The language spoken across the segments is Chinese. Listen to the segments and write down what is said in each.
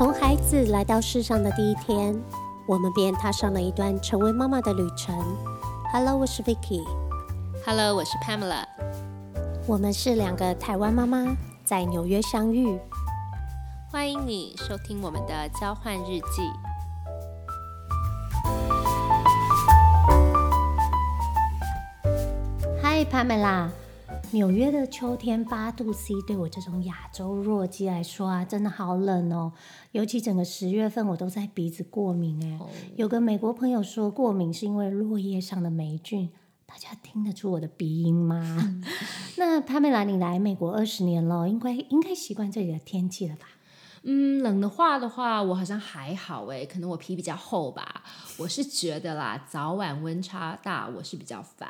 从孩子来到世上的第一天，我们便踏上了一段成为妈妈的旅程。Hello，我是 Vicky。Hello，我是 Pamela。我们是两个台湾妈妈，在纽约相遇。欢迎你收听我们的交换日记。嗨，Pamela。纽约的秋天八度 C，对我这种亚洲弱鸡来说啊，真的好冷哦。尤其整个十月份，我都在鼻子过敏哎。有个美国朋友说，过敏是因为落叶上的霉菌。大家听得出我的鼻音吗？那帕梅拉，你来美国二十年了，应该应该习惯这里的天气了吧？嗯，冷的话的话，我好像还好诶，可能我皮比较厚吧。我是觉得啦，早晚温差大，我是比较烦，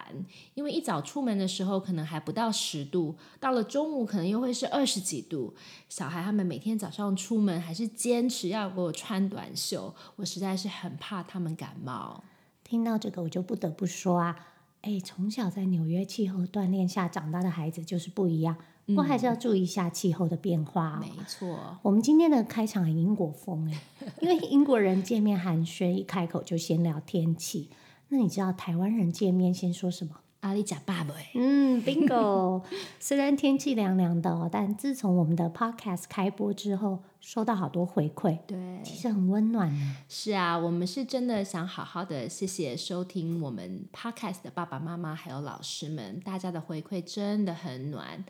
因为一早出门的时候可能还不到十度，到了中午可能又会是二十几度。小孩他们每天早上出门还是坚持要给我穿短袖，我实在是很怕他们感冒。听到这个，我就不得不说啊，哎，从小在纽约气候锻炼下长大的孩子就是不一样。不过还是要注意一下气候的变化、哦。没错，我们今天的开场很英国风哎，因为英国人见面寒暄，一开口就先聊天气。那你知道台湾人见面先说什么？阿里假爸爸嗯，bingo。虽然天气凉凉的、哦，但自从我们的 podcast 开播之后，收到好多回馈，对，其实很温暖呢。是啊，我们是真的想好好的谢谢收听我们 podcast 的爸爸妈妈还有老师们，大家的回馈真的很暖。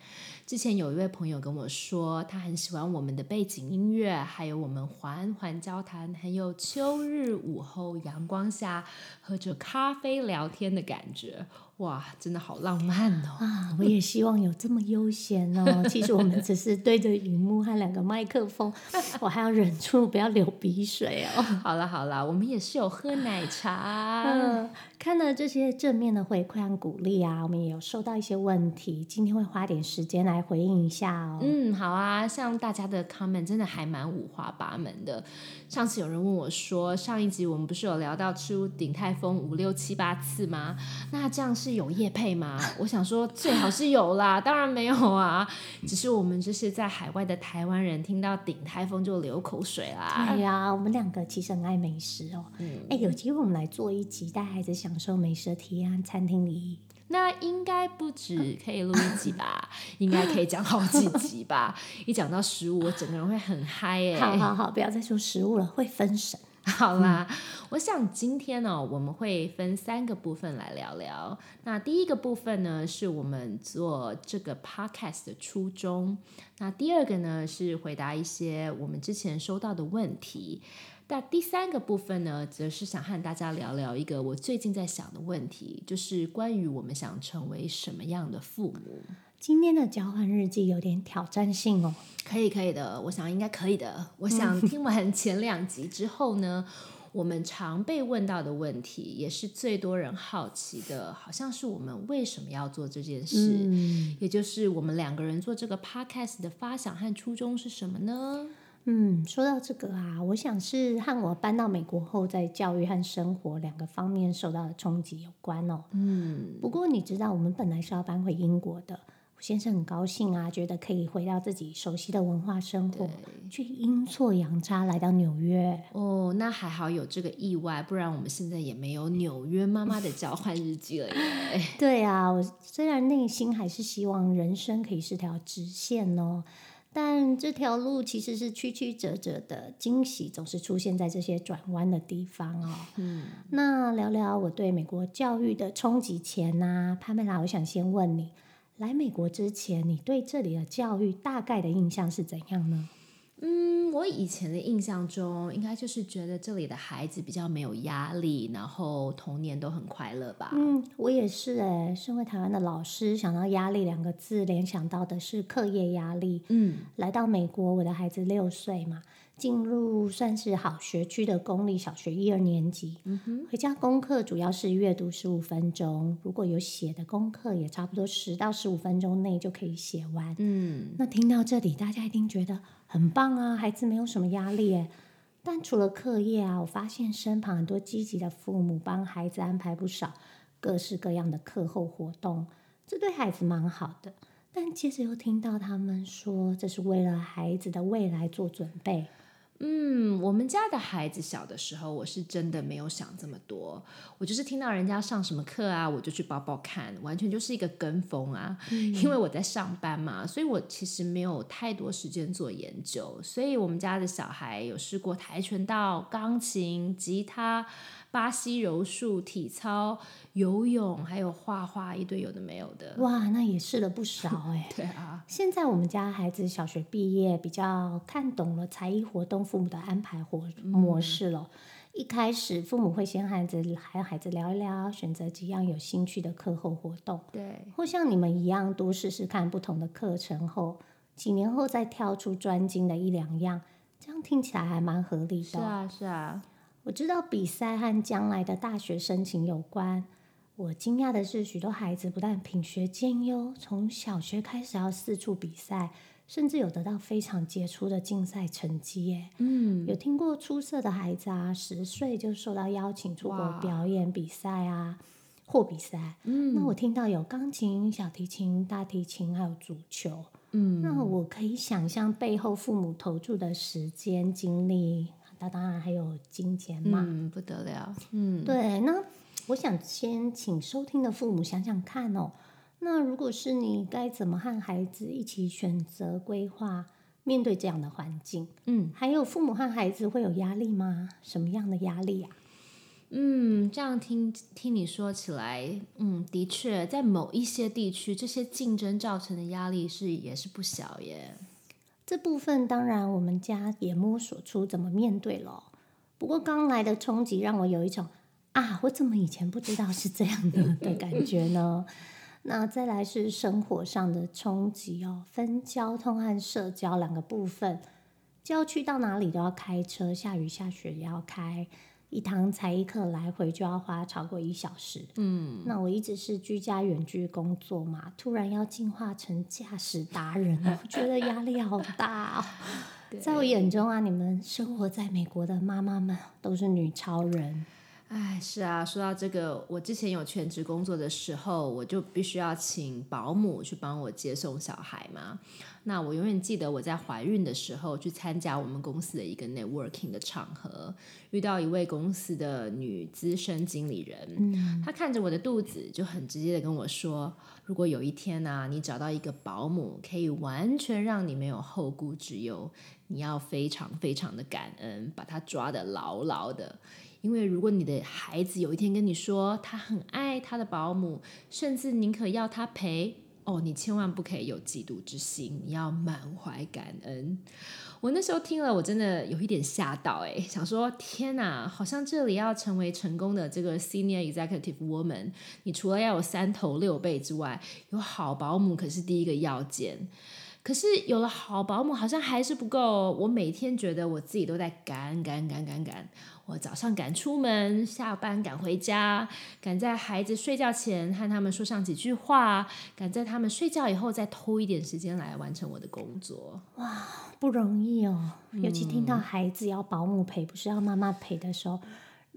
之前有一位朋友跟我说，他很喜欢我们的背景音乐，还有我们缓缓交谈，很有秋日午后阳光下喝着咖啡聊天的感觉。哇，真的好浪漫哦！啊，我也希望有这么悠闲哦。其实我们只是对着荧幕和两个麦克风，我还要忍住不要流鼻水哦。好了好了，我们也是有喝奶茶。嗯，看了这些正面的回馈和鼓励啊，我们也有收到一些问题，今天会花点时间来回应一下哦。嗯，好啊，像大家的 comment 真的还蛮五花八门的。上次有人问我说，上一集我们不是有聊到吃顶泰丰五六七八次吗？那这样是有业配吗？我想说最好是有啦，当然没有啊，只是我们这些在海外的台湾人听到顶泰丰就流口水啦。对呀、我们两个其实很爱美食哦。嗯，哎，有机会我们来做一集带孩子享受美食的体验和餐厅礼仪。那应该不止可以录一集吧，应该可以讲好几集吧。一讲到食物，我整个人会很嗨哎、好好好，不要再说食物了，会分神。好啦，我想今天呢、我们会分三个部分来聊聊。那第一个部分呢，是我们做这个 podcast 的初衷。那第二个呢，是回答一些我们之前收到的问题。那第三个部分呢，则是想和大家聊聊一个我最近在想的问题，就是关于我们想成为什么样的父母。今天的交换日记有点挑战性哦。可以，可以的，我想应该可以的。我想 听完前两集之后呢，我们常被问到的问题，也是最多人好奇的，好像是我们为什么要做这件事，嗯也就是我们两个人做这个 podcast 的发想和初衷是什么呢？嗯，说到这个啊，我想是和我搬到美国后，在教育和生活两个方面受到的冲击有关哦。嗯，不过你知道，我们本来是要搬回英国的。我先生很高兴啊，觉得可以回到自己熟悉的文化生活，却阴错阳差来到纽约。哦，那还好有这个意外，不然我们现在也没有纽约妈妈的交换日记了耶。对啊，我虽然内心还是希望人生可以是条直线哦，但这条路其实是曲曲折折的，惊喜总是出现在这些转弯的地方哦。嗯，那聊聊我对美国教育的冲击前呢、潘美拉，我想先问你，来美国之前，你对这里的教育大概的印象是怎样呢？嗯，我以前的印象中，应该就是觉得这里的孩子比较没有压力，然后童年都很快乐吧。嗯，我也是诶，身为台湾的老师，想到压力两个字，联想到的是课业压力。嗯，来到美国，我的孩子六岁嘛，进入算是好学区的公立小学一二年级。嗯哼，回家功课主要是阅读十五分钟，如果有写的功课，也差不多十到十五分钟内就可以写完。嗯，那听到这里，大家一定觉得很棒啊，孩子没有什么压力。但除了课业啊，我发现身旁很多积极的父母帮孩子安排不少各式各样的课后活动，这对孩子蛮好的。但接着又听到他们说，这是为了孩子的未来做准备。嗯，我们家的孩子小的时候，我是真的没有想这么多，我就是听到人家上什么课啊，我就去报报看，完全就是一个跟风啊。因为我在上班嘛，所以我其实没有太多时间做研究。所以我们家的小孩有试过跆拳道、钢琴、吉他。巴西柔术、体操、游泳，还有画画，一堆有的没有的。哇，那也试了不少 哎。对啊。现在我们家孩子小学毕业，比较看懂了才艺活动父母的安排活模式了。一开始父母会先孩子和孩子聊一聊，选择几样有兴趣的课后活动。对。或像你们一样，多试试看不同的课程后，几年后再挑出专精的一两样，这样听起来还蛮合理的。是啊，是啊。我知道比赛和将来的大学申请有关。我惊讶的是，许多孩子不但品学兼优，从小学开始要四处比赛，甚至有得到非常杰出的竞赛成绩。耶，嗯，有听过出色的孩子啊，十岁就受到邀请出国表演比赛啊，或比赛。嗯，那我听到有钢琴、小提琴、大提琴，还有足球。嗯，那我可以想象背后父母投注的时间、精力。那当然还有金钱嘛，嗯，不得了，嗯，对。那我想先请收听的父母想想看哦，那如果是你，该怎么和孩子一起选择规划，面对这样的环境？嗯，还有父母和孩子会有压力吗？什么样的压力啊？嗯，这样听听你说起来，嗯，的确，在某一些地区，这些竞争造成的压力是也是不小耶。这部分当然，我们家也摸索出怎么面对了。不过刚来的冲击让我有一种啊，我怎么以前不知道是这样的的感觉呢？那再来是生活上的冲击哦，分交通和社交两个部分，郊区到哪里都要开车，下雨下雪也要开。一堂才艺课来回就要花超过一小时。嗯，那我一直是居家远距工作嘛，突然要进化成驾驶达人，我觉得压力好大。在我眼中啊，你们生活在美国的妈妈们都是女超人。哎，是啊，说到这个，我之前有全职工作的时候，我就必须要请保姆去帮我接送小孩嘛。那我永远记得我在怀孕的时候去参加我们公司的一个 networking 的场合，遇到一位公司的女资深经理人，嗯，她看着我的肚子，就很直接的跟我说：“如果有一天呢，你找到一个保姆，可以完全让你没有后顾之忧，你要非常非常的感恩，把她抓得牢牢的。”因为如果你的孩子有一天跟你说他很爱他的保姆，甚至宁可要他陪，哦，你千万不可以有嫉妒之心，你要满怀感恩。我那时候听了，我真的有一点吓到，哎，想说天哪，好像这里要成为成功的这个 senior executive woman，你除了要有三头六臂之外，有好保姆可是第一个要件。可是有了好保姆，好像还是不够。我每天觉得我自己都在赶赶赶赶赶。我早上赶出门，下班赶回家，赶在孩子睡觉前和他们说上几句话，赶在他们睡觉以后再偷一点时间来完成我的工作。哇，不容易哦！尤其听到孩子要保姆陪，不是要妈妈陪的时候。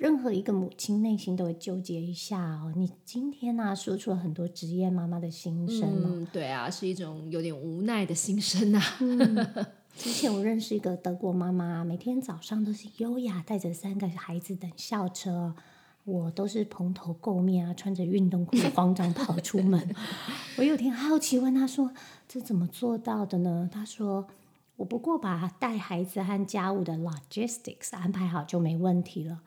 任何一个母亲内心都会纠结一下哦。你今天呢，说出了很多职业妈妈的心声嗯，对啊，是一种有点无奈的心声啊。之前我认识一个德国妈妈，每天早上都是优雅带着三个孩子等校车，我都是蓬头垢面啊，穿着运动裤慌张跑出门。我有天好奇问她说：“这怎么做到的呢？”她说：“我不过把带孩子和家务的 logistics 安排好就没问题了。”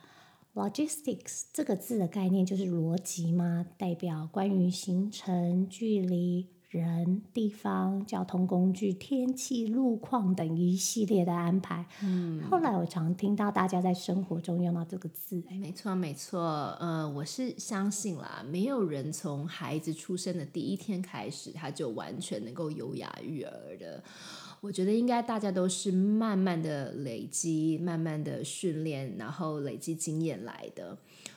Logistics 这个字的概念就是逻辑嘛，代表关于行程、距离、人、地方、交通工具、天气、路况等一系列的安排。嗯，后来我常听到大家在生活中用到这个字。没错，没错。呃，我是相信啦，没有人从孩子出生的第一天开始，他就完全能够优雅育儿的。我觉得应该大家都是慢慢的累积、慢慢的训练，然后累积经验来的。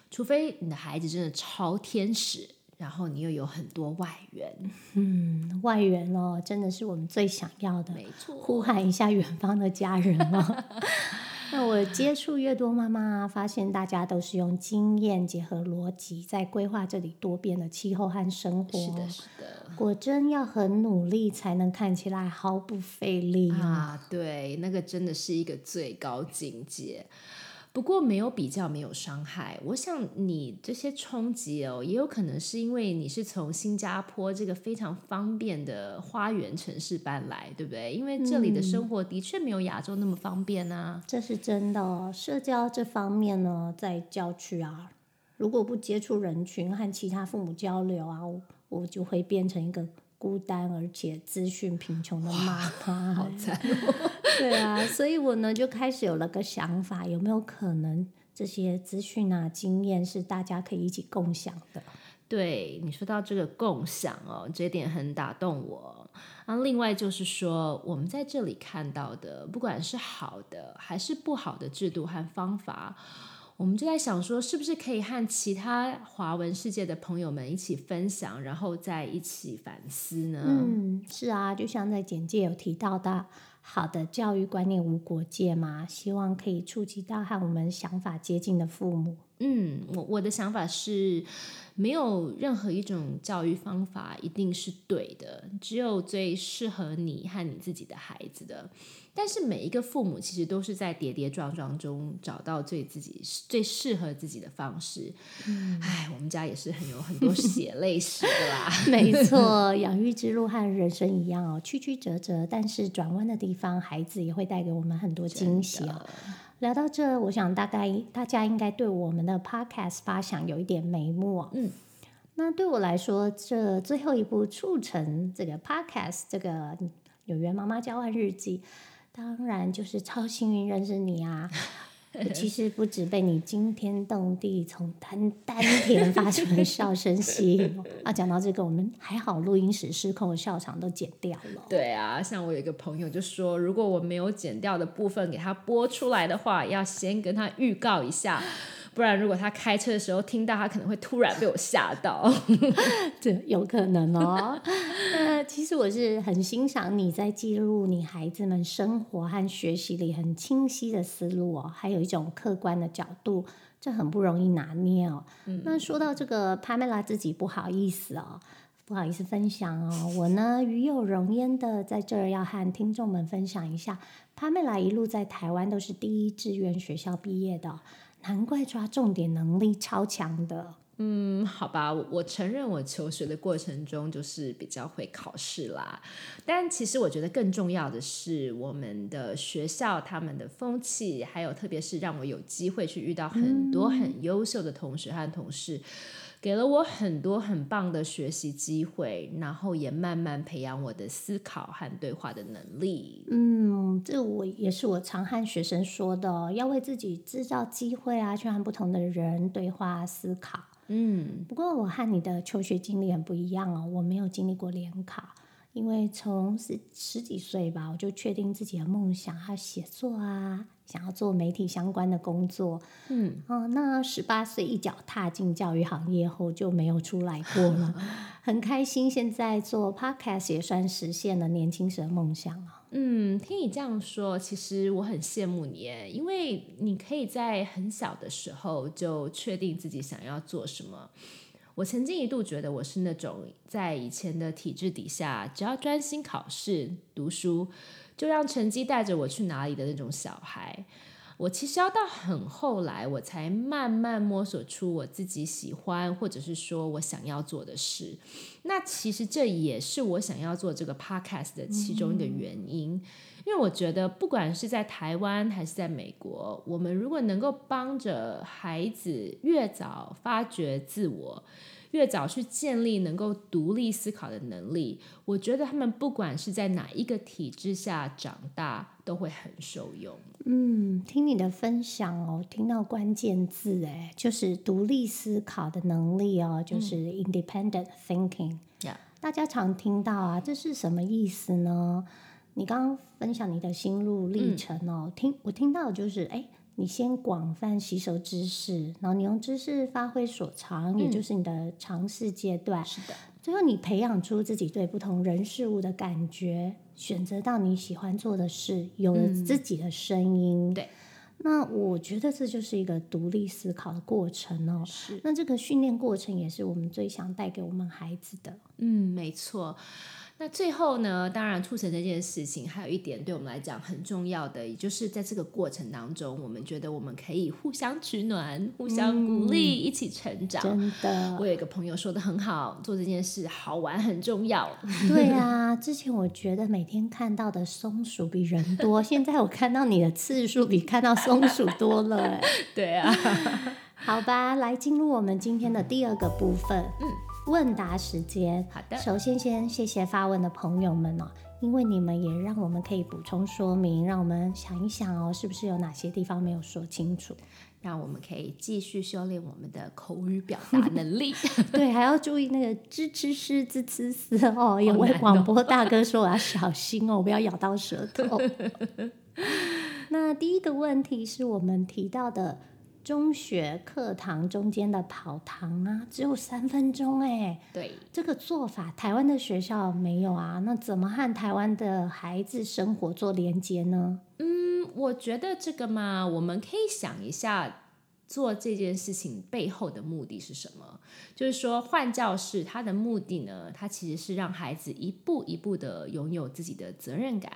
除非你的孩子真的超天使，然后你又有很多外援。嗯，外援哦，真的是我们最想要的。没错，呼喊一下远方的家人哦。那我接触越多妈妈，发现大家都是用经验结合逻辑，在规划这里多变的气候和生活。是的，是的。果真要很努力，才能看起来毫不费力啊！对，那个真的是一个最高境界。不过没有比较，没有伤害。我想你这些冲击哦，也有可能是因为你是从新加坡这个非常方便的花园城市搬来，对不对？因为这里的生活的确没有亚洲那么方便啊。这是真的。社交这方面呢，在郊区啊，如果不接触人群和其他父母交流啊，我就会变成一个孤单而且资讯贫穷的妈妈，好惨。对啊，所以我呢就开始有了个想法，有没有可能这些资讯啊、经验是大家可以一起共享的？对你说到这个共享哦，这点很打动我。那另外就是说，我们在这里看到的，不管是好的还是不好的制度和方法。我们就在想说，是不是可以和其他华文世界的朋友们一起分享，然后再一起反思呢？嗯，是啊，就像在简介有提到的，好的教育观念无国界吗，希望可以触及到和我们想法接近的父母。嗯，我我的想法是，没有任何一种教育方法一定是对的，只有最适合你和你自己的孩子的。但是每一个父母其实都是在跌跌撞撞中找到最自己最适合自己的方式。唉，我们家也是很有很多血泪史的啦。没错，养育之路和人生一样哦，曲曲折折，但是转弯的地方，孩子也会带给我们很多惊喜哦。聊到这，我想大概大家应该对我们的 podcast 发想有一点眉目。嗯，那对我来说，这最后一步促成这个 podcast 这个纽约妈妈交换日记。当然，就是超幸运认识你啊！其实不止被你惊天动地从丹丹田发出的笑声吸引啊！讲到这个，我们还好，录音室失控的笑场都剪掉了。对啊，像我有一个朋友就说，如果我没有剪掉的部分给他播出来的话，要先跟他预告一下。不然，如果他开车的时候听到，他可能会突然被我吓到。这有可能哦。那其实我是很欣赏你在记录你孩子们生活和学习里很清晰的思路哦，还有一种客观的角度，这很不容易拿捏哦。那说到这个帕梅拉自己不好意思哦，不好意思分享哦。我呢，与有容焉的在这儿要和听众们分享一下，帕梅拉一路在台湾都是第一志愿学校毕业的。难怪抓重点能力超强的。嗯，好吧，我承认我求学的过程中就是比较会考试啦。但其实我觉得更重要的是我们的学校他们的风气，还有特别是让我有机会去遇到很多很优秀的同学和同事。给了我很多很棒的学习机会，然后也慢慢培养我的思考和对话的能力。嗯，这我也是我常和学生说的，要为自己制造机会啊，去和不同的人对话思考。嗯，不过我和你的求学经历很不一样哦，我没有经历过联考，因为从十十几岁吧，我就确定自己的梦想，还有写作啊。想要做媒体相关的工作，嗯，哦，那十八岁一脚踏进教育行业后就没有出来过了，很开心。现在做 podcast 也算实现了年轻时的梦想了。嗯，听你这样说，其实我很羡慕你，因为你可以在很小的时候就确定自己想要做什么。我曾经一度觉得我是那种在以前的体制底下，只要专心考试读书。就让成绩带着我去哪里的那种小孩，我其实要到很后来，我才慢慢摸索出我自己喜欢或者是说我想要做的事。那其实这也是我想要做这个 podcast 的其中一个原因，因为我觉得不管是在台湾还是在美国，我们如果能够帮着孩子越早发掘自我。越早去建立能够独立思考的能力，我觉得他们不管是在哪一个体制下长大，都会很受用。嗯，听你的分享哦，听到关键字哎，就是独立思考的能力哦，就是 independent thinking。大家常听到啊，这是什么意思呢？你刚刚分享你的心路历程哦，听我听到就是哎。你先广泛吸收知识，然后你用知识发挥所长，也就是你的尝试阶段。是的，最后你培养出自己对不同人事物的感觉，选择到你喜欢做的事，有了自己的声音。对，那我觉得这就是一个独立思考的过程哦。是，那这个训练过程也是我们最想带给我们孩子的。嗯，没错。那最后呢，当然促成这件事情，还有一点对我们来讲很重要的，也就是在这个过程当中，我们觉得我们可以互相取暖、互相鼓励，一起成长。真的，我有一个朋友说的很好，做这件事好玩很重要。对啊，之前我觉得每天看到的松鼠比人多，现在我看到你的次数比看到松鼠多了。对啊，好吧，来进入我们今天的第二个部分。嗯。问答时间，好的。首先，先谢谢发问的朋友们哦，因为你们也让我们可以补充说明，让我们想一想哦，是不是有哪些地方没有说清楚，让我们可以继续修炼我们的口语表达能力。对，还要注意那个吱吱吱吱吱吱哦。有位广播大哥说我要小心哦，不要咬到舌头。那第一个问题是我们提到的。中学课堂中间的跑堂啊，只有三分钟哎。对，这个做法台湾的学校没有啊，那怎么和台湾的孩子生活做连接呢？嗯，我觉得这个嘛，我们可以想一下。做这件事情背后的目的是什么？就是说换教室，它的目的呢，它其实是让孩子一步一步的拥有自己的责任感，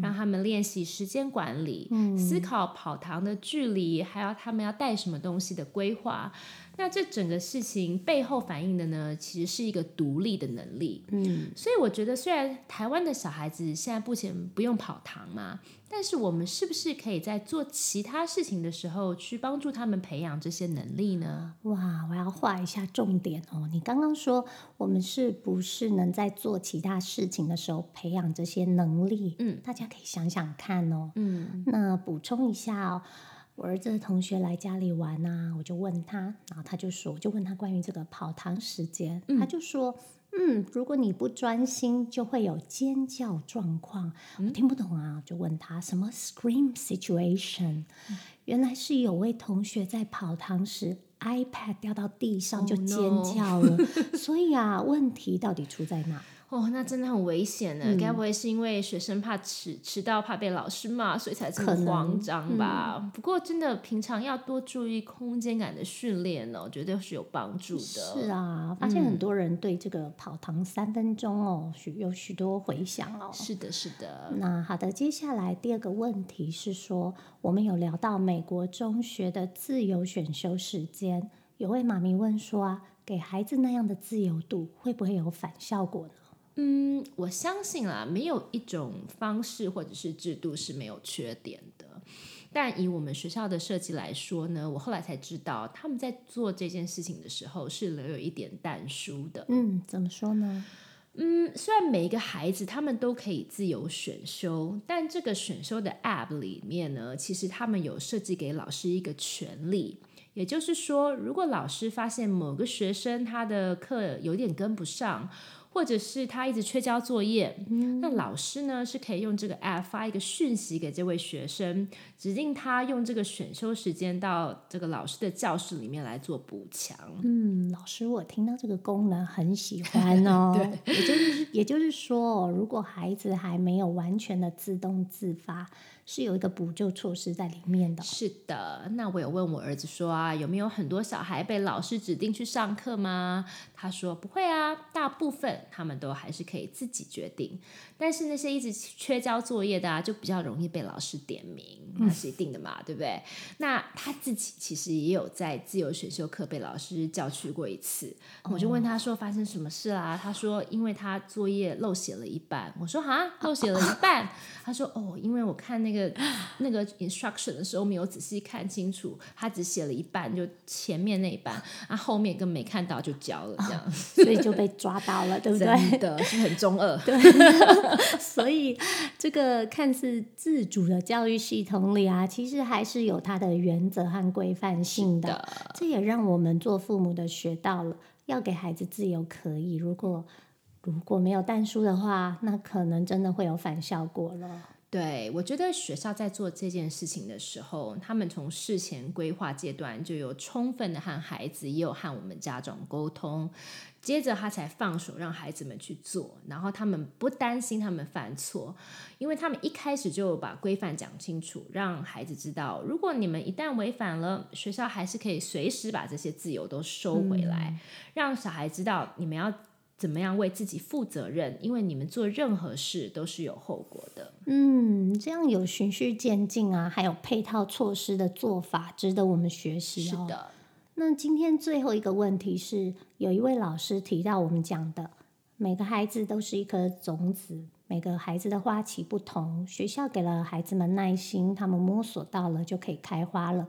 让他们练习时间管理，思考跑堂的距离，还要他们要带什么东西的规划。那这整个事情背后反映的呢，其实是一个独立的能力。嗯，所以我觉得，虽然台湾的小孩子现在目前不用跑堂嘛，但是我们是不是可以在做其他事情的时候，去帮助他们培养这些能力呢？哇，我要画一下重点哦。你刚刚说我们是不是能在做其他事情的时候培养这些能力？嗯，大家可以想想看哦。嗯，那补充一下哦。我儿子的同学来家里玩啊，我就问他，然后他就说，我就问他关于这个跑堂时间，他就说，嗯，如果你不专心，就会有尖叫状况。我听不懂啊，就问他什么 scream situation，原来是有位同学在跑堂时 iPad 掉到地上就尖叫了，所以啊，问题到底出在哪？哦，那真的很危险呢。该不会是因为学生怕迟迟到，怕被老师骂，所以才这么慌张吧？不过真的平常要多注意空间感的训练哦，绝对是有帮助的。是啊，发现很多人对这个跑堂三分钟哦，许有许多回想哦。是的，是的。那好的，接下来第二个问题是说，我们有聊到美国中学的自由选修时间，有位妈咪问说啊，给孩子那样的自由度，会不会有反效果呢？嗯，我相信啦，没有一种方式或者是制度是没有缺点的。但以我们学校的设计来说呢，我后来才知道，他们在做这件事情的时候是留有一点淡书的。嗯，怎么说呢？嗯，虽然每一个孩子他们都可以自由选修，但这个选修的 App 里面呢，其实他们有设计给老师一个权利，也就是说，如果老师发现某个学生他的课有点跟不上。或者是他一直缺交作业，那老师呢是可以用这个 app 发一个讯息给这位学生，指定他用这个选修时间到这个老师的教室里面来做补强。嗯，老师，我听到这个功能很喜欢哦。对，也就是也就是说，如果孩子还没有完全的自动自发。是有一个补救措施在里面的。是的，那我有问我儿子说啊，有没有很多小孩被老师指定去上课吗？他说不会啊，大部分他们都还是可以自己决定。但是那些一直缺交作业的啊，就比较容易被老师点名，那是一定的嘛，对不对？那他自己其实也有在自由选修课被老师叫去过一次。我就问他说发生什么事啦？他说因为他作业漏写了一半。我说啊，漏写了一半。他说哦，因为我看那个。个那个 instruction 的时候没有仔细看清楚，他只写了一半，就前面那一半，啊后面跟没看到就交了，这样，所以就被抓到了，对不对？真的是很中二。对，所以这个看似自主的教育系统里啊，其实还是有它的原则和规范性的。这也让我们做父母的学到了，要给孩子自由可以，如果如果没有淡书的话，那可能真的会有反效果了。对，我觉得学校在做这件事情的时候，他们从事前规划阶段就有充分的和孩子，也有和我们家长沟通，接着他才放手让孩子们去做，然后他们不担心他们犯错，因为他们一开始就把规范讲清楚，让孩子知道，如果你们一旦违反了，学校还是可以随时把这些自由都收回来，让小孩知道你们要。怎么样为自己负责任？因为你们做任何事都是有后果的。嗯，这样有循序渐进啊，还有配套措施的做法，值得我们学习哦。是的。那今天最后一个问题是，有一位老师提到我们讲的，每个孩子都是一颗种子，每个孩子的花期不同，学校给了孩子们耐心，他们摸索到了就可以开花了。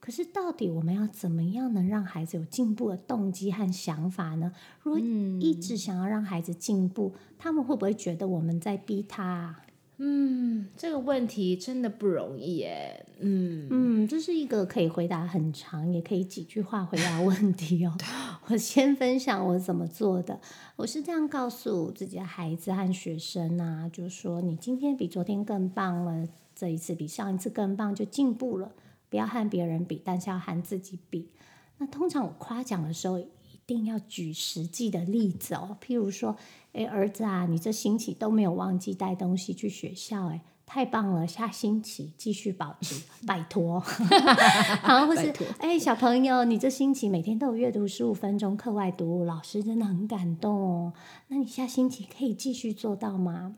可是，到底我们要怎么样能让孩子有进步的动机和想法呢？如果一直想要让孩子进步，他们会不会觉得我们在逼他？嗯，这个问题真的不容易耶。嗯嗯，这是一个可以回答很长，也可以几句话回答问题哦。我先分享我怎么做的。我是这样告诉自己的孩子和学生啊，就是说，你今天比昨天更棒了，这一次比上一次更棒，就进步了。不要和别人比，但是要和自己比。那通常我夸奖的时候，一定要举实际的例子哦。譬如说，哎，儿子啊，你这星期都没有忘记带东西去学校，哎，太棒了！下星期继续保持，拜托。好，或是哎，小朋友，你这星期每天都有阅读十五分钟课外读物，老师真的很感动哦。那你下星期可以继续做到吗？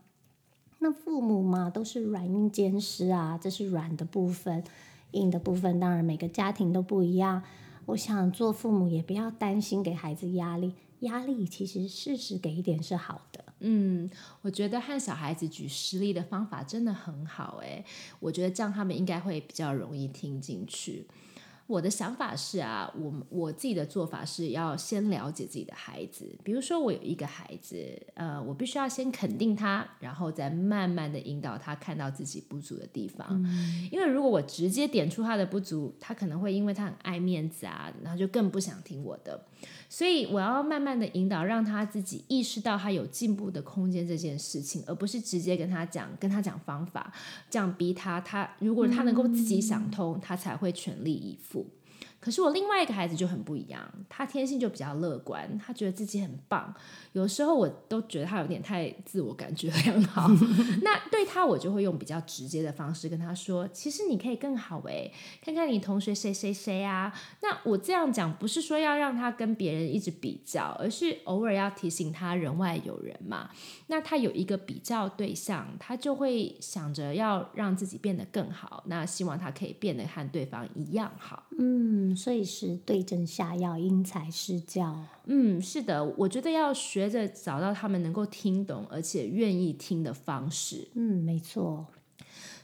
那父母嘛，都是软硬兼施啊，这是软的部分。硬的部分，当然每个家庭都不一样。我想做父母也不要担心给孩子压力，压力其实适时给一点是好的。嗯，我觉得和小孩子举实例的方法真的很好，诶，我觉得这样他们应该会比较容易听进去。我的想法是啊，我我自己的做法是要先了解自己的孩子。比如说，我有一个孩子，呃，我必须要先肯定他，然后再慢慢的引导他看到自己不足的地方。因为如果我直接点出他的不足，他可能会因为他很爱面子啊，然后就更不想听我的。所以我要慢慢的引导，让他自己意识到他有进步的空间这件事情，而不是直接跟他讲，跟他讲方法，这样逼他。他如果他能够自己想通，他才会全力以赴。可是我另外一个孩子就很不一样，他天性就比较乐观，他觉得自己很棒。有时候我都觉得他有点太自我感觉良好。那对他，我就会用比较直接的方式跟他说：“其实你可以更好诶，看看你同学谁谁谁啊。”那我这样讲不是说要让他跟别人一直比较，而是偶尔要提醒他人外有人嘛。那他有一个比较对象，他就会想着要让自己变得更好。那希望他可以变得和对方一样好。嗯。所以是对症下药，因材施教。嗯，是的，我觉得要学着找到他们能够听懂而且愿意听的方式。嗯，没错。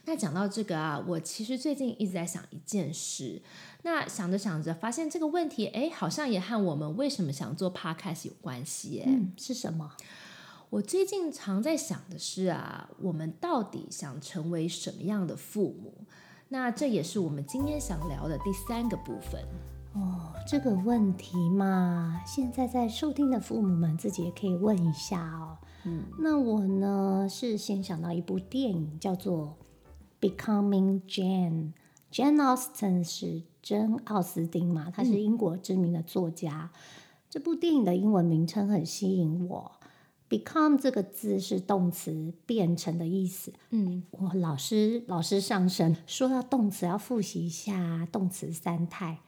那讲到这个啊，我其实最近一直在想一件事。那想着想着，发现这个问题，哎，好像也和我们为什么想做 podcast 有关系。哎，是什么？我最近常在想的是啊，我们到底想成为什么样的父母？那这也是我们今天想聊的第三个部分哦。这个问题嘛，现在在收听的父母们自己也可以问一下哦。嗯，那我呢是先想到一部电影，叫做《Becoming Jane》，Jane Austen 是珍·奥斯汀嘛，她是英国知名的作家。这部电影的英文名称很吸引我。Become 这个字是动词变成的意思。嗯，我老师老师上身说到动词要复习一下动词三态。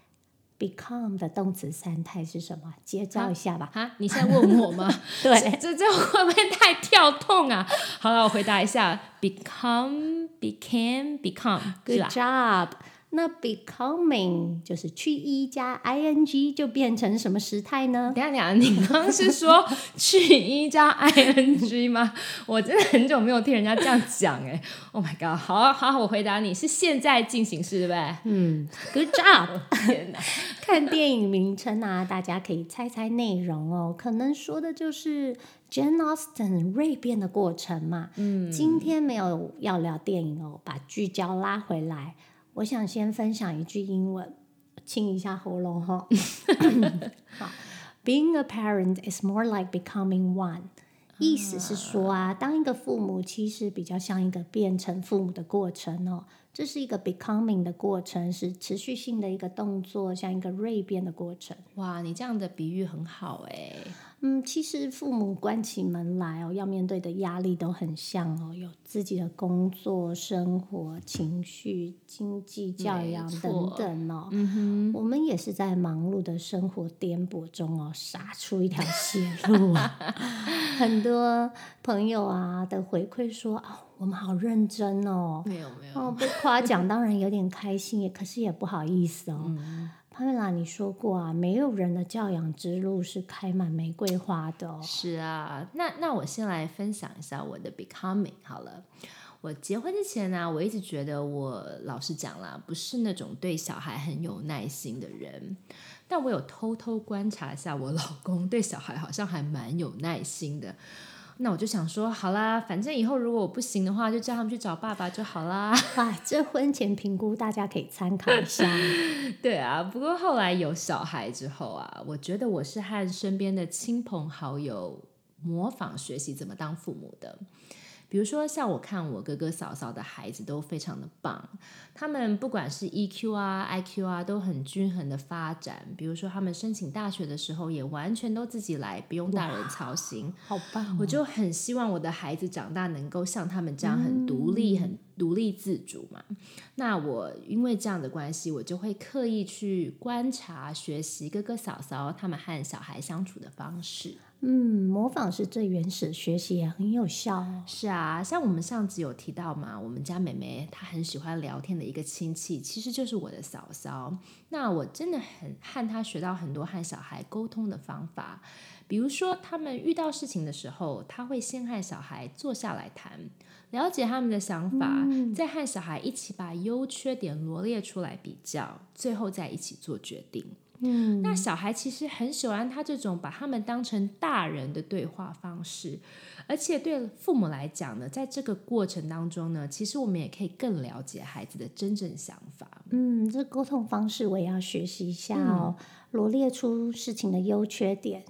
Become 的动词三态是什么？介绍一下吧。哈，你现在问我吗？对，这这会不会太跳痛啊？好了，我回答一下：Become, became, become。Good job。那 becoming 就是去 e 加 i n g 就变成什么时态呢？等下，等下，你刚刚是说 去 e 加 i n g 吗？我真的很久没有听人家这样讲哎。Oh my god！好好，我回答你是现在进行式对不对？嗯，Good job！天哪，看电影名称啊，大家可以猜猜内容哦。可能说的就是 Jane Austen 锐变的过程嘛。嗯，今天没有要聊电影哦，把聚焦拉回来。我想先分享一句英文，清一下喉咙哈。好，Being a parent is more like becoming one。意思是说啊，当一个父母其实比较像一个变成父母的过程哦，这是一个 becoming 的过程，是持续性的一个动作，像一个蜕变的过程。哇，你这样的比喻很好哎。嗯，其实父母关起门来哦，要面对的压力都很像哦，有自己的工作、生活、情绪、经济、教养等等哦。嗯哼，我们也是在忙碌的生活颠簸中哦，杀出一条血路啊。很多朋友啊的回馈说啊，我们好认真哦。没有没有哦，被夸奖当然有点开心，也可是也不好意思哦。潘瑞拉，你说过啊，没有人的教养之路是开满玫瑰花的。是啊，那那我先来分享一下我的 becoming 好了。我结婚之前呢，我一直觉得我老实讲啦，不是那种对小孩很有耐心的人。但我有偷偷观察一下，我老公对小孩好像还蛮有耐心的。那我就想说，好啦，反正以后如果我不行的话，就叫他们去找爸爸就好啦。哇，这婚前评估大家可以参考一下。对啊，不过后来有小孩之后啊，我觉得我是和身边的亲朋好友模仿学习怎么当父母的。比如说，像我看我哥哥嫂嫂的孩子都非常的棒，他们不管是 EQ 啊、IQ 啊，都很均衡的发展。比如说，他们申请大学的时候，也完全都自己来，不用大人操心，好棒！我就很希望我的孩子长大能够像他们这样很独立、很独立自主嘛。那我因为这样的关系，我就会刻意去观察、学习哥哥嫂嫂他们和小孩相处的方式。嗯，模仿是最原始的，学习也很有效。是啊，像我们上集有提到嘛，我们家妹妹她很喜欢聊天的一个亲戚，其实就是我的嫂嫂。那我真的很和她学到很多和小孩沟通的方法，比如说他们遇到事情的时候，她会先和小孩坐下来谈，了解他们的想法，再和小孩一起把优缺点罗列出来比较，最后再一起做决定。嗯，那小孩其实很喜欢他这种把他们当成大人的对话方式，而且对父母来讲呢，在这个过程当中呢，其实我们也可以更了解孩子的真正想法。嗯，这沟通方式我也要学习一下哦，罗列出事情的优缺点，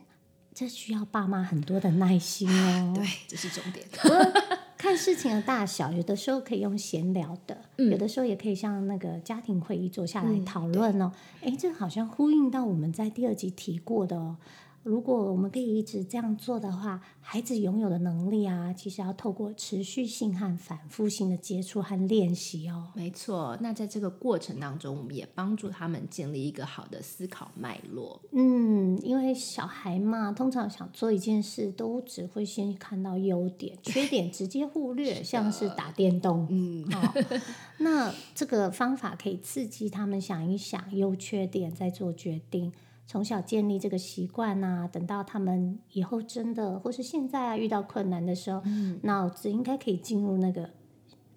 这需要爸妈很多的耐心哦。对，这是重点。看事情的大小，有的时候可以用闲聊的，有的时候也可以像那个家庭会议坐下来讨论哦。哎，这好像呼应到我们在第二集提过的哦。如果我们可以一直这样做的话，孩子拥有的能力啊，其实要透过持续性和反复性的接触和练习哦。没错，那在这个过程当中，我们也帮助他们建立一个好的思考脉络。嗯，因为小孩嘛，通常想做一件事，都只会先看到优点，缺点直接忽略，像是打电动。嗯，那这个方法可以刺激他们想一想优缺点，再做决定。从小建立这个习惯呐，等到他们以后真的或是现在啊遇到困难的时候，脑子应该可以进入那个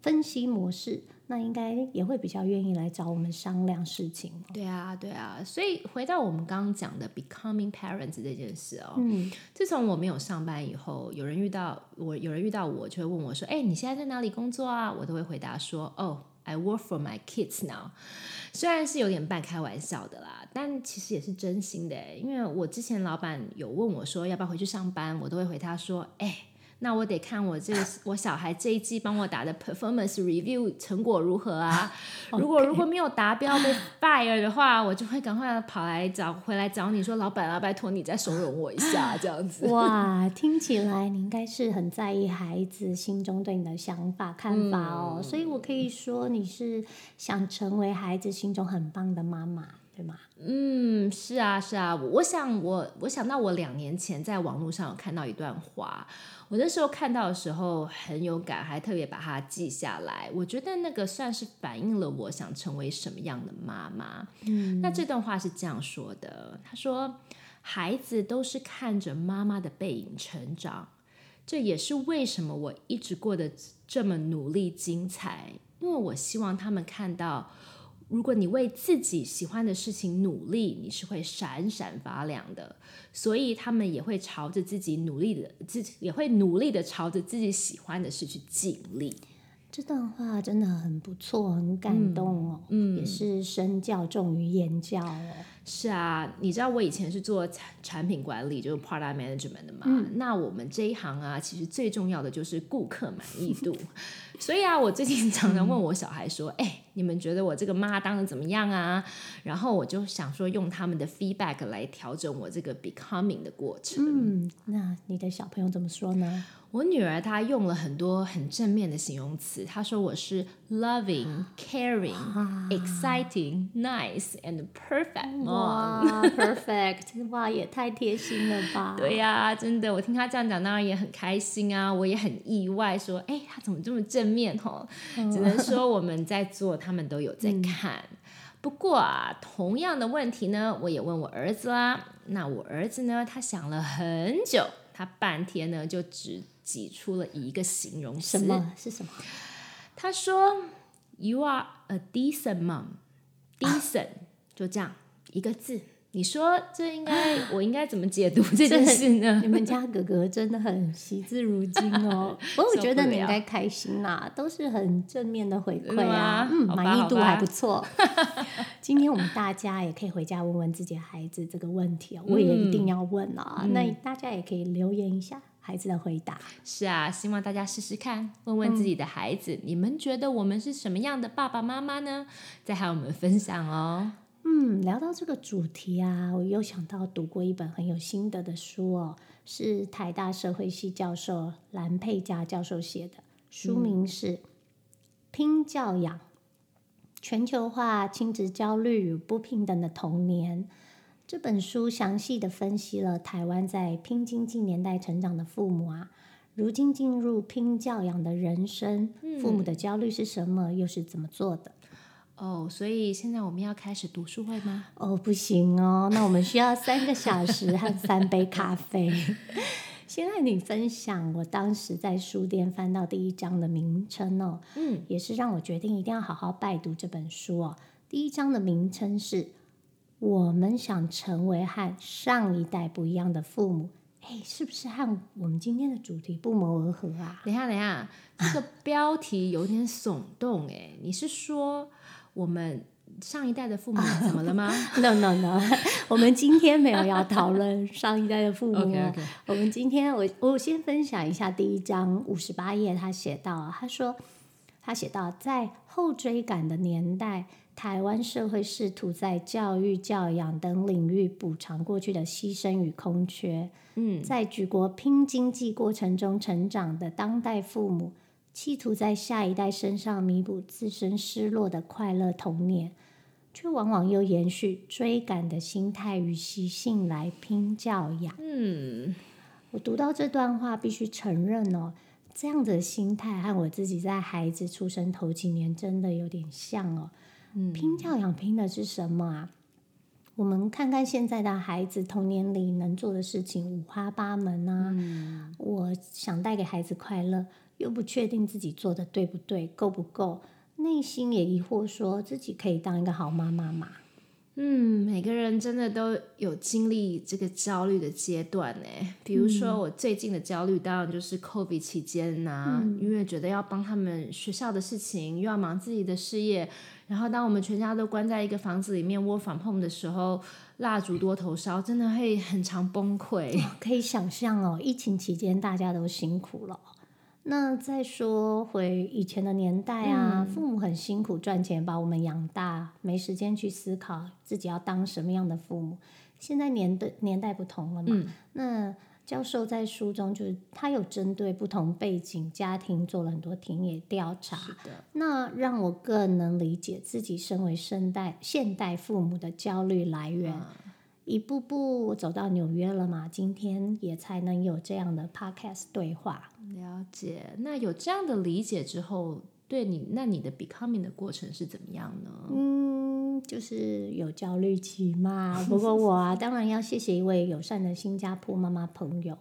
分析模式，那应该也会比较愿意来找我们商量事情。对啊，对啊，所以回到我们刚刚讲的 becoming parents 这件事哦，嗯，自从我没有上班以后，有人遇到我，有人遇到我就会问我说：“哎，你现在在哪里工作啊？”我都会回答说：“哦。” I work for my kids now，虽然是有点半开玩笑的啦，但其实也是真心的。因为我之前老板有问我说要不要回去上班，我都会回他说：“哎。”那我得看我这个我小孩这一季帮我打的 performance review 成果如何啊？如果如果没有达标被 fire 的话，我就会赶快跑来找回来找你说，老板啊，拜托你再收容我一下，这样子。哇，听起来你应该是很在意孩子心中对你的想法看法哦，所以我可以说你是想成为孩子心中很棒的妈妈。对吗？嗯，是啊，是啊。我想，我我想到我两年前在网络上有看到一段话，我那时候看到的时候很有感，还特别把它记下来。我觉得那个算是反映了我想成为什么样的妈妈。嗯，那这段话是这样说的：他说，孩子都是看着妈妈的背影成长，这也是为什么我一直过得这么努力精彩，因为我希望他们看到。如果你为自己喜欢的事情努力，你是会闪闪发亮的。所以他们也会朝着自己努力的，自己也会努力的朝着自己喜欢的事去尽力。这段话真的很不错，很感动哦。嗯，也是身教重于言教哦。是啊，你知道我以前是做产产品管理，就是 product management 的嘛。那我们这一行啊，其实最重要的就是顾客满意度。所以啊，我最近常常问我小孩说：“哎，你们觉得我这个妈当的怎么样啊？”然后我就想说，用他们的 feedback 来调整我这个 becoming 的过程。嗯，那你的小朋友怎么说呢？我女儿她用了很多很正面的形容词，她说我是 loving, caring, exciting, nice and perfect 哇，perfect 哇，也太贴心了吧？对呀，真的，我听她这样讲，当然也很开心啊，我也很意外，说，哎，她怎么这么正面？哦，只能说我们在做，他们都有在看。不过啊，同样的问题呢，我也问我儿子啦。那我儿子呢，他想了很久，他半天呢就只。挤出了一个形容词，什么是什么？他说：“You are a decent mom, decent。”就这样一个字。你说这应该 我应该怎么解读这件事呢？你们家哥哥真的很惜字如金哦。不过我觉得你应该开心啦，都是很正面的回馈啊，嗯，满意度还不错。今天我们大家也可以回家问问自己的孩子这个问题哦，我也一定要问啊。那大家也可以留言一下。孩子的回答是啊，希望大家试试看，问问自己的孩子，你们觉得我们是什么样的爸爸妈妈呢？再和我们分享哦。嗯，聊到这个主题啊，我又想到读过一本很有心得的书哦，是台大社会系教授蓝佩佳教授写的，书名是《拼教养：全球化亲子焦虑与不平等的童年》。这本书详细的分析了台湾在拼经济年代成长的父母啊，如今进入拼教养的人生，父母的焦虑是什么，又是怎么做的？哦，所以现在我们要开始读书会吗？哦，不行哦，那我们需要三个小时和三杯咖啡。先和你分享我当时在书店翻到第一章的名称哦，嗯，也是让我决定一定要好好拜读这本书哦。第一章的名称是。我们想成为和上一代不一样的父母，哎，是不是和我们今天的主题不谋而合啊？等一下，等一下，这个标题有点耸动哎，你是说我们上一代的父母 怎么了吗？No No No，我们今天没有要讨论上一代的父母。我们今天我我先分享一下第一章五十八页，他写到，他说他写到在后追赶的年代。台湾社会试图在教育、教养等领域补偿过去的牺牲与空缺。嗯，在举国拼经济过程中成长的当代父母，企图在下一代身上弥补自身失落的快乐童年，却往往又延续追赶的心态与习性来拼教养。嗯，我读到这段话，必须承认哦，这样的心态和我自己在孩子出生头几年真的有点像哦。拼教养拼的是什么啊？我们看看现在的孩子童年里能做的事情五花八门啊！我想带给孩子快乐，又不确定自己做的对不对，够不够，内心也疑惑，说自己可以当一个好妈妈吗？嗯，每个人真的都有经历这个焦虑的阶段呢。比如说，我最近的焦虑当然就是 COVID 期间呐，因为觉得要帮他们学校的事情，又要忙自己的事业。然后，当我们全家都关在一个房子里面窝房碰的时候，蜡烛多头烧，真的会很常崩溃。可以想象哦，疫情期间大家都辛苦了。那再说回以前的年代啊，父母很辛苦赚钱把我们养大，没时间去思考自己要当什么样的父母。现在年的年代不同了嘛，那。教授在书中就是他有针对不同背景家庭做了很多田野调查，是的，那让我更能理解自己身为现代现代父母的焦虑来源。一步步走到纽约了嘛，今天也才能有这样的 podcast 对话。了解，那有这样的理解之后，对你那你的 becoming 的过程是怎么样呢？嗯。就是有焦虑期嘛，不过我啊，当然要谢谢一位友善的新加坡妈妈朋友。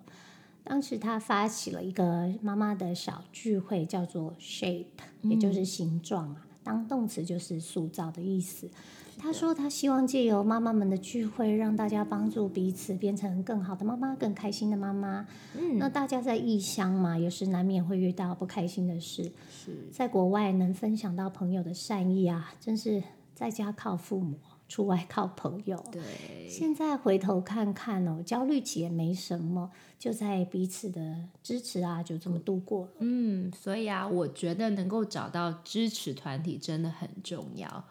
当时他发起了一个妈妈的小聚会，叫做 Shape，也就是形状啊。当动词就是塑造的意思。他说他希望借由妈妈们的聚会，让大家帮助彼此变成更好的妈妈，更开心的妈妈。嗯，那大家在异乡嘛，有时难免会遇到不开心的事。是在国外能分享到朋友的善意啊，真是。在家靠父母，出外靠朋友。对，现在回头看看哦，焦虑期也没什么，就在彼此的支持啊，就这么度过了。嗯，所以啊，我觉得能够找到支持团体真的很重要。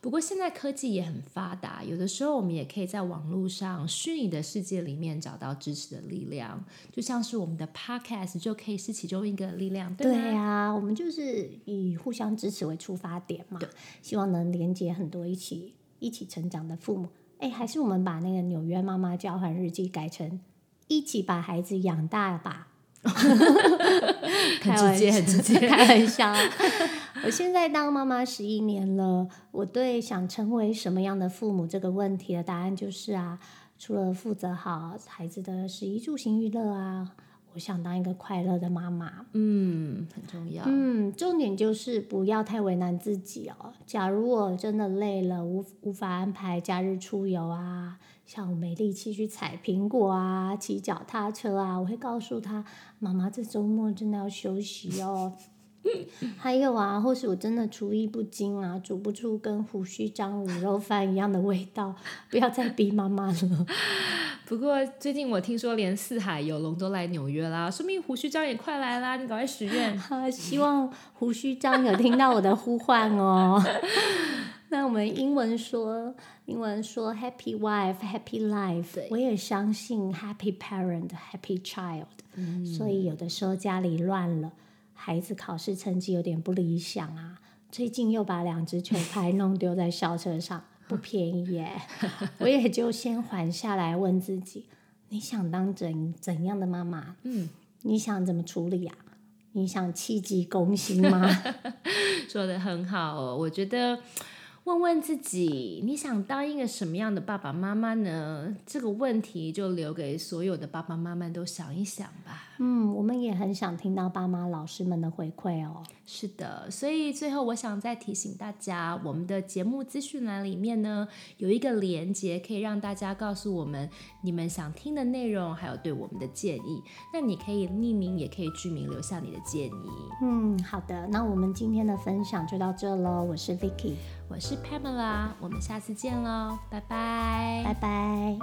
不过现在科技也很发达，有的时候我们也可以在网络上虚拟的世界里面找到支持的力量，就像是我们的 Podcast 就可以是其中一个力量，对对啊，我们就是以互相支持为出发点嘛，希望能连接很多一起一起成长的父母。哎，还是我们把那个纽约妈妈交换日记改成一起把孩子养大吧。很直接，很直接，开玩笑。我现在当妈妈十一年了，我对想成为什么样的父母这个问题的答案就是啊，除了负责好孩子的食衣住行娱乐啊，我想当一个快乐的妈妈。嗯，很重要。嗯，重点就是不要太为难自己哦。假如我真的累了，无无法安排假日出游啊。像我没力气去采苹果啊，骑脚踏车啊，我会告诉他，妈妈这周末真的要休息哦。还有啊，或是我真的厨艺不精啊，煮不出跟胡须章卤肉饭一样的味道，不要再逼妈妈了。不过最近我听说连四海游龙都来纽约啦，说明胡须章也快来啦，你赶快许愿。希望胡须章有听到我的呼唤哦。那我们英文说，英文说 Happy wife, happy life。我也相信 Happy parent, happy child。所以有的时候家里乱了，孩子考试成绩有点不理想啊，最近又把两只球拍弄丢在校车上，不便宜耶。我也就先缓下来，问自己：你想当怎怎样的妈妈？嗯，你想怎么处理呀？你想弃急攻心吗？说的很好哦，我觉得。问问自己，你想当一个什么样的爸爸妈妈呢？这个问题就留给所有的爸爸妈妈都想一想吧。嗯，我们也很想听到爸妈老师们的回馈哦。是的，所以最后我想再提醒大家，我们的节目资讯栏里面呢有一个连接，可以让大家告诉我们你们想听的内容，还有对我们的建议。那你可以匿名，也可以居民留下你的建议。嗯，好的，那我们今天的分享就到这喽。我是 Vicky。我是 Pamela，我们下次见喽，拜拜，拜拜。